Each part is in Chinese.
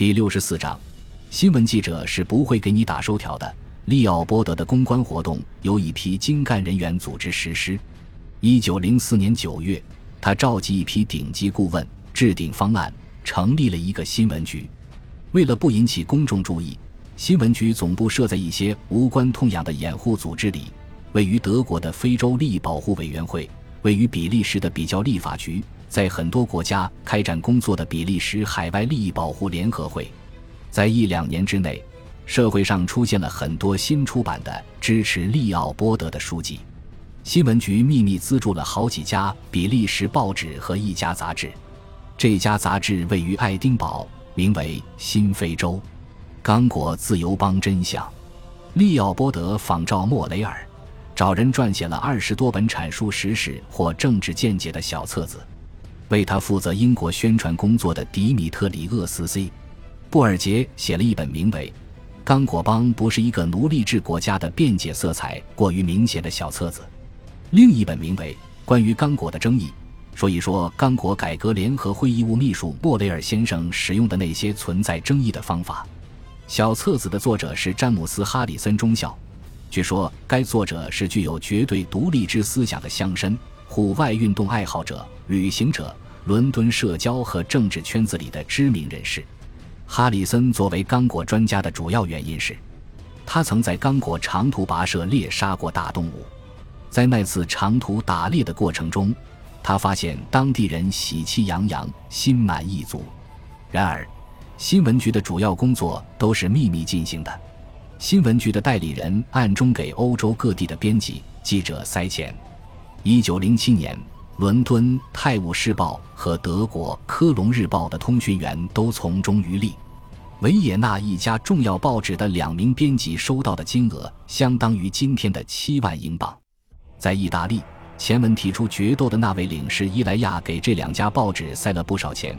第六十四章，新闻记者是不会给你打收条的。利奥波德的公关活动由一批精干人员组织实施。一九零四年九月，他召集一批顶级顾问，制定方案，成立了一个新闻局。为了不引起公众注意，新闻局总部设在一些无关痛痒的掩护组织里，位于德国的非洲利益保护委员会，位于比利时的比较立法局，在很多国家开展工作的比利时海外利益保护联合会。在一两年之内，社会上出现了很多新出版的支持利奥波德的书籍。新闻局秘密资助了好几家比利时报纸和一家杂志。这家杂志位于爱丁堡，名为《新非洲》。刚果自由邦真相，利奥波德仿照莫雷尔，找人撰写了二十多本阐述时事或政治见解的小册子。为他负责英国宣传工作的迪米特里厄斯 ·C· 布尔杰写了一本名为《刚果邦不是一个奴隶制国家》的辩解色彩过于明显的小册子。另一本名为《关于刚果的争议》，说一说刚果改革联合会议务秘书莫雷尔先生使用的那些存在争议的方法。小册子的作者是詹姆斯·哈里森中校，据说该作者是具有绝对独立之思想的乡绅、户外运动爱好者、旅行者，伦敦社交和政治圈子里的知名人士。哈里森作为刚果专家的主要原因是，他曾在刚果长途跋涉猎杀过大动物，在那次长途打猎的过程中，他发现当地人喜气洋洋、心满意足。然而，新闻局的主要工作都是秘密进行的，新闻局的代理人暗中给欧洲各地的编辑、记者塞钱。一九零七年，伦敦《泰晤士报》和德国《科隆日报》的通讯员都从中渔利。维也纳一家重要报纸的两名编辑收到的金额相当于今天的七万英镑。在意大利，前文提出决斗的那位领事伊莱亚给这两家报纸塞了不少钱。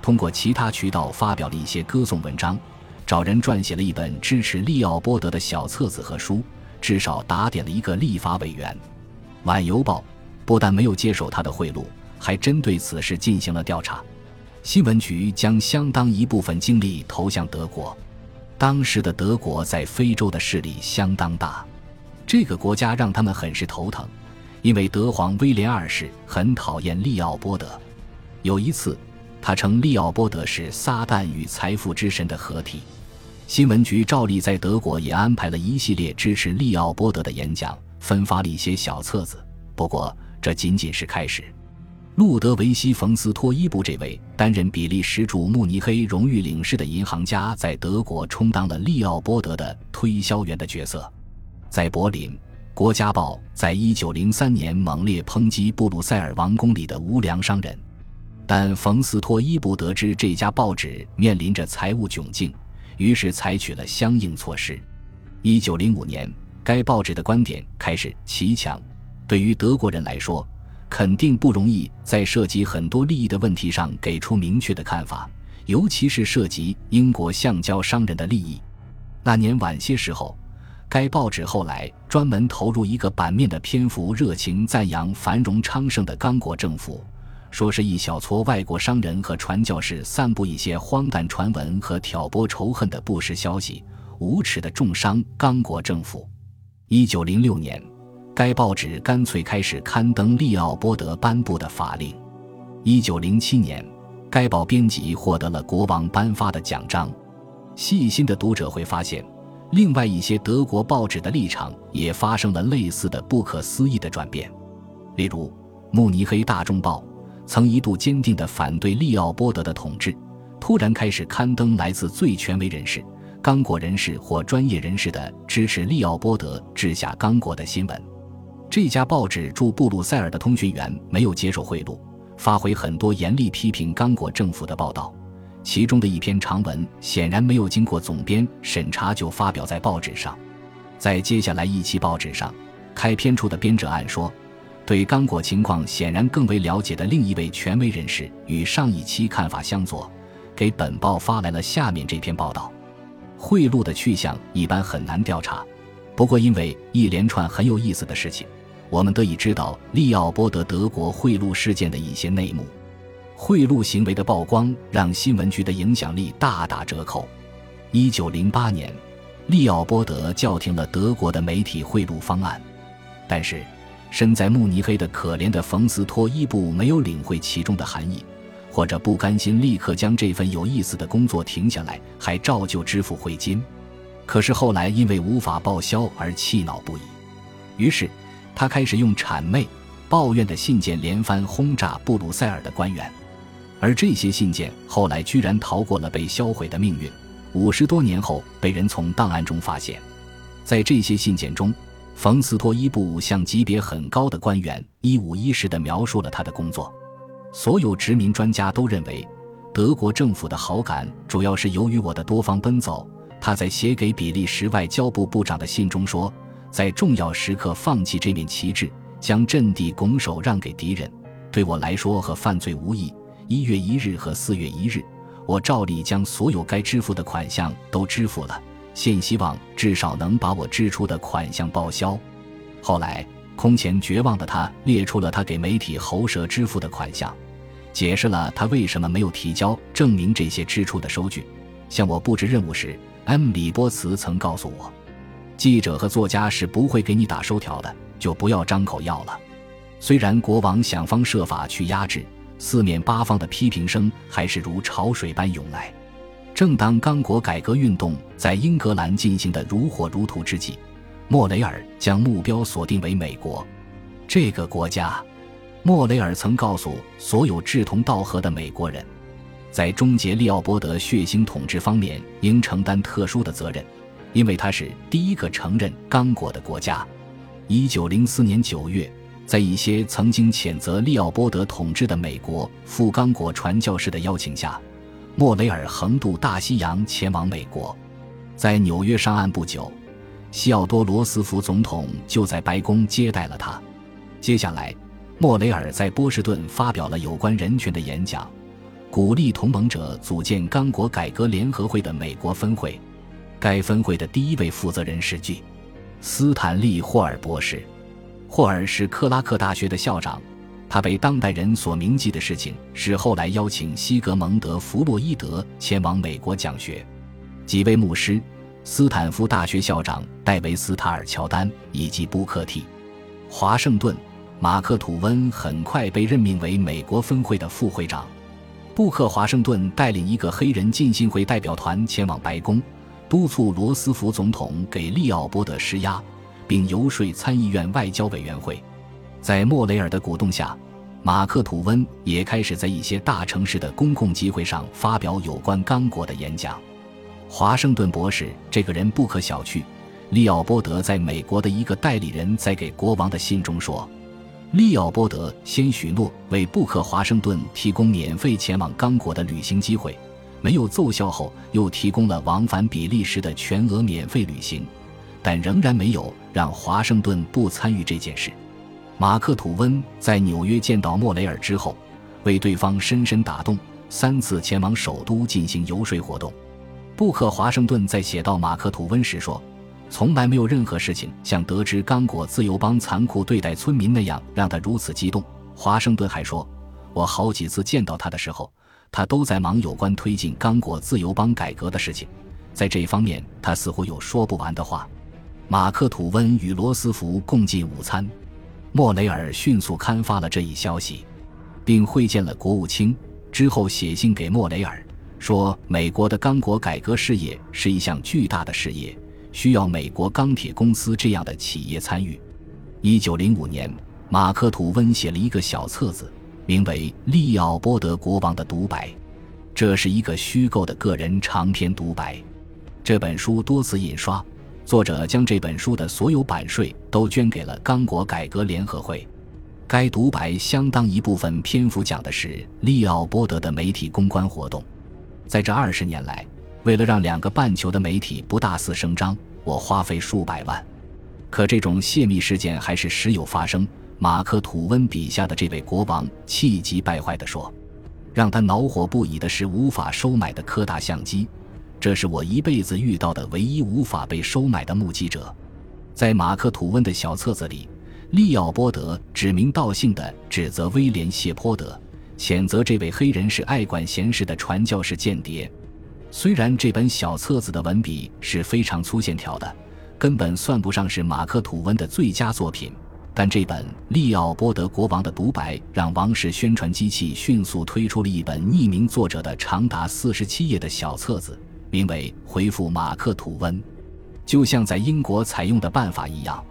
通过其他渠道发表了一些歌颂文章，找人撰写了一本支持利奥波德的小册子和书，至少打点了一个立法委员。晚邮报不但没有接受他的贿赂，还针对此事进行了调查。新闻局将相当一部分精力投向德国。当时的德国在非洲的势力相当大，这个国家让他们很是头疼，因为德皇威廉二世很讨厌利奥波德。有一次。他称利奥波德是撒旦与财富之神的合体。新闻局照例在德国也安排了一系列支持利奥波德的演讲，分发了一些小册子。不过这仅仅是开始。路德维希·冯斯托伊布这位担任比利时驻慕尼黑荣誉领事的银行家，在德国充当了利奥波德的推销员的角色。在柏林，《国家报》在一九零三年猛烈抨击布鲁塞尔王宫里的无良商人。但冯斯托伊布得知这家报纸面临着财务窘境，于是采取了相应措施。一九零五年，该报纸的观点开始奇强。对于德国人来说，肯定不容易在涉及很多利益的问题上给出明确的看法，尤其是涉及英国橡胶商人的利益。那年晚些时候，该报纸后来专门投入一个版面的篇幅，热情赞扬繁荣昌盛的刚果政府。说是一小撮外国商人和传教士散布一些荒诞传闻和挑拨仇恨的不实消息，无耻的重伤刚果政府。一九零六年，该报纸干脆开始刊登利奥波德颁布的法令。一九零七年，该报编辑获得了国王颁发的奖章。细心的读者会发现，另外一些德国报纸的立场也发生了类似的不可思议的转变，例如《慕尼黑大众报》。曾一度坚定地反对利奥波德的统治，突然开始刊登来自最权威人士、刚果人士或专业人士的支持利奥波德治下刚果的新闻。这家报纸驻布鲁塞尔的通讯员没有接受贿赂，发回很多严厉批评刚果政府的报道。其中的一篇长文显然没有经过总编审查就发表在报纸上。在接下来一期报纸上，开篇处的编者按说。对刚果情况显然更为了解的另一位权威人士与上一期看法相左，给本报发来了下面这篇报道。贿赂的去向一般很难调查，不过因为一连串很有意思的事情，我们得以知道利奥波德德国贿赂事件的一些内幕。贿赂行为的曝光让新闻局的影响力大打折扣。一九零八年，利奥波德叫停了德国的媒体贿赂方案，但是身在慕尼黑的可怜的冯斯托伊布没有领会其中的含义，或者不甘心立刻将这份有意思的工作停下来，还照旧支付汇金。可是后来因为无法报销而气恼不已，于是他开始用谄媚、抱怨的信件连番轰炸布鲁塞尔的官员。而这些信件后来居然逃过了被销毁的命运，五十多年后被人从档案中发现。在这些信件中，冯斯托伊布向级别很高的官员一五一十地描述了他的工作。所有殖民专家都认为，德国政府的好感主要是由于我的多方奔走。他在写给比利时外交部部长的信中说，在重要时刻放弃这面旗帜，将阵地拱手让给敌人，对我来说和犯罪无异。一月一日和四月一日，我照例将所有该支付的款项都支付了。现希望至少能把我支出的款项报销。后来，空前绝望的他列出了他给媒体喉舌支付的款项，解释了他为什么没有提交证明这些支出的收据。向我布置任务时，M. 里波茨曾告诉我，记者和作家是不会给你打收条的，就不要张口要了。虽然国王想方设法去压制。四面八方的批评声还是如潮水般涌来。正当刚果改革运动在英格兰进行的如火如荼之际，莫雷尔将目标锁定为美国。这个国家，莫雷尔曾告诉所有志同道合的美国人，在终结利奥波德血腥统治方面应承担特殊的责任，因为他是第一个承认刚果的国家。一九零四年九月。在一些曾经谴责利奥波德统治的美国赴刚果传教士的邀请下，莫雷尔横渡大西洋前往美国。在纽约上岸不久，西奥多·罗斯福总统就在白宫接待了他。接下来，莫雷尔在波士顿发表了有关人权的演讲，鼓励同盟者组建刚果改革联合会的美国分会。该分会的第一位负责人是 G. 斯坦利·霍尔博士。霍尔是克拉克大学的校长，他被当代人所铭记的事情是后来邀请西格蒙德·弗洛伊德前往美国讲学。几位牧师、斯坦福大学校长戴维斯·塔尔乔丹以及布克 T. 华盛顿、马克·吐温很快被任命为美国分会的副会长。布克·华盛顿带领一个黑人浸信会代表团前往白宫，督促罗斯福总统给利奥波德施压。并游说参议院外交委员会，在莫雷尔的鼓动下，马克·吐温也开始在一些大城市的公共集会上发表有关刚果的演讲。华盛顿博士这个人不可小觑。利奥波德在美国的一个代理人在给国王的信中说：“利奥波德先许诺为布克·华盛顿提供免费前往刚果的旅行机会，没有奏效后，又提供了往返比利时的全额免费旅行。”但仍然没有让华盛顿不参与这件事。马克·吐温在纽约见到莫雷尔之后，为对方深深打动，三次前往首都进行游说活动。布克·华盛顿在写到马克·吐温时说：“从来没有任何事情像得知刚果自由邦残酷对待村民那样让他如此激动。”华盛顿还说：“我好几次见到他的时候，他都在忙有关推进刚果自由邦改革的事情，在这方面他似乎有说不完的话。”马克·吐温与罗斯福共进午餐，莫雷尔迅速刊发了这一消息，并会见了国务卿。之后写信给莫雷尔，说美国的刚果改革事业是一项巨大的事业，需要美国钢铁公司这样的企业参与。一九零五年，马克·吐温写了一个小册子，名为《利奥波德国王的独白》，这是一个虚构的个人长篇独白。这本书多次印刷。作者将这本书的所有版税都捐给了刚果改革联合会。该独白相当一部分篇幅讲的是利奥波德的媒体公关活动。在这二十年来，为了让两个半球的媒体不大肆声张，我花费数百万。可这种泄密事件还是时有发生。马克·吐温笔下的这位国王气急败坏地说：“让他恼火不已的是无法收买的柯达相机。”这是我一辈子遇到的唯一无法被收买的目击者。在马克·吐温的小册子里，利奥波德指名道姓地指责威廉·谢泼德，谴责这位黑人是爱管闲事的传教士间谍。虽然这本小册子的文笔是非常粗线条的，根本算不上是马克·吐温的最佳作品，但这本利奥波德国王的独白让王室宣传机器迅速推出了一本匿名作者的长达四十七页的小册子，名为《回复马克·吐温》。就像在英国采用的办法一样，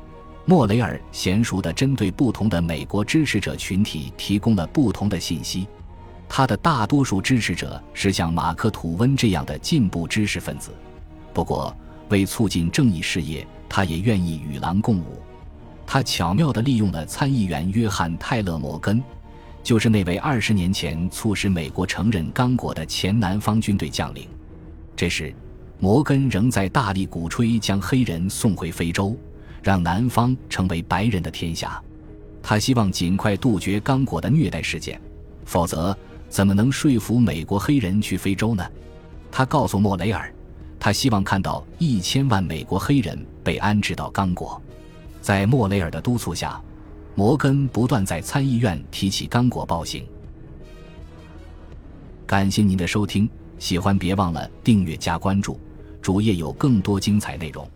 莫雷尔娴熟地针对不同的美国支持者群体提供了不同的信息。他的大多数支持者是像马克·吐温这样的进步知识分子，不过为促进正义事业，他也愿意与狼共舞。他巧妙地利用了参议员约翰·泰勒·摩根，就是那位二十年前促使美国承认刚果的前南方军队将领。这时，摩根仍在大力鼓吹将黑人送回非洲，让南方成为白人的天下。他希望尽快杜绝刚果的虐待事件，否则。怎么能说服美国黑人去非洲呢？他告诉莫雷尔，他希望看到一千万美国黑人被安置到刚果。在莫雷尔的督促下，摩根不断在参议院提起刚果暴行。感谢您的收听，喜欢别忘了订阅加关注，主页有更多精彩内容。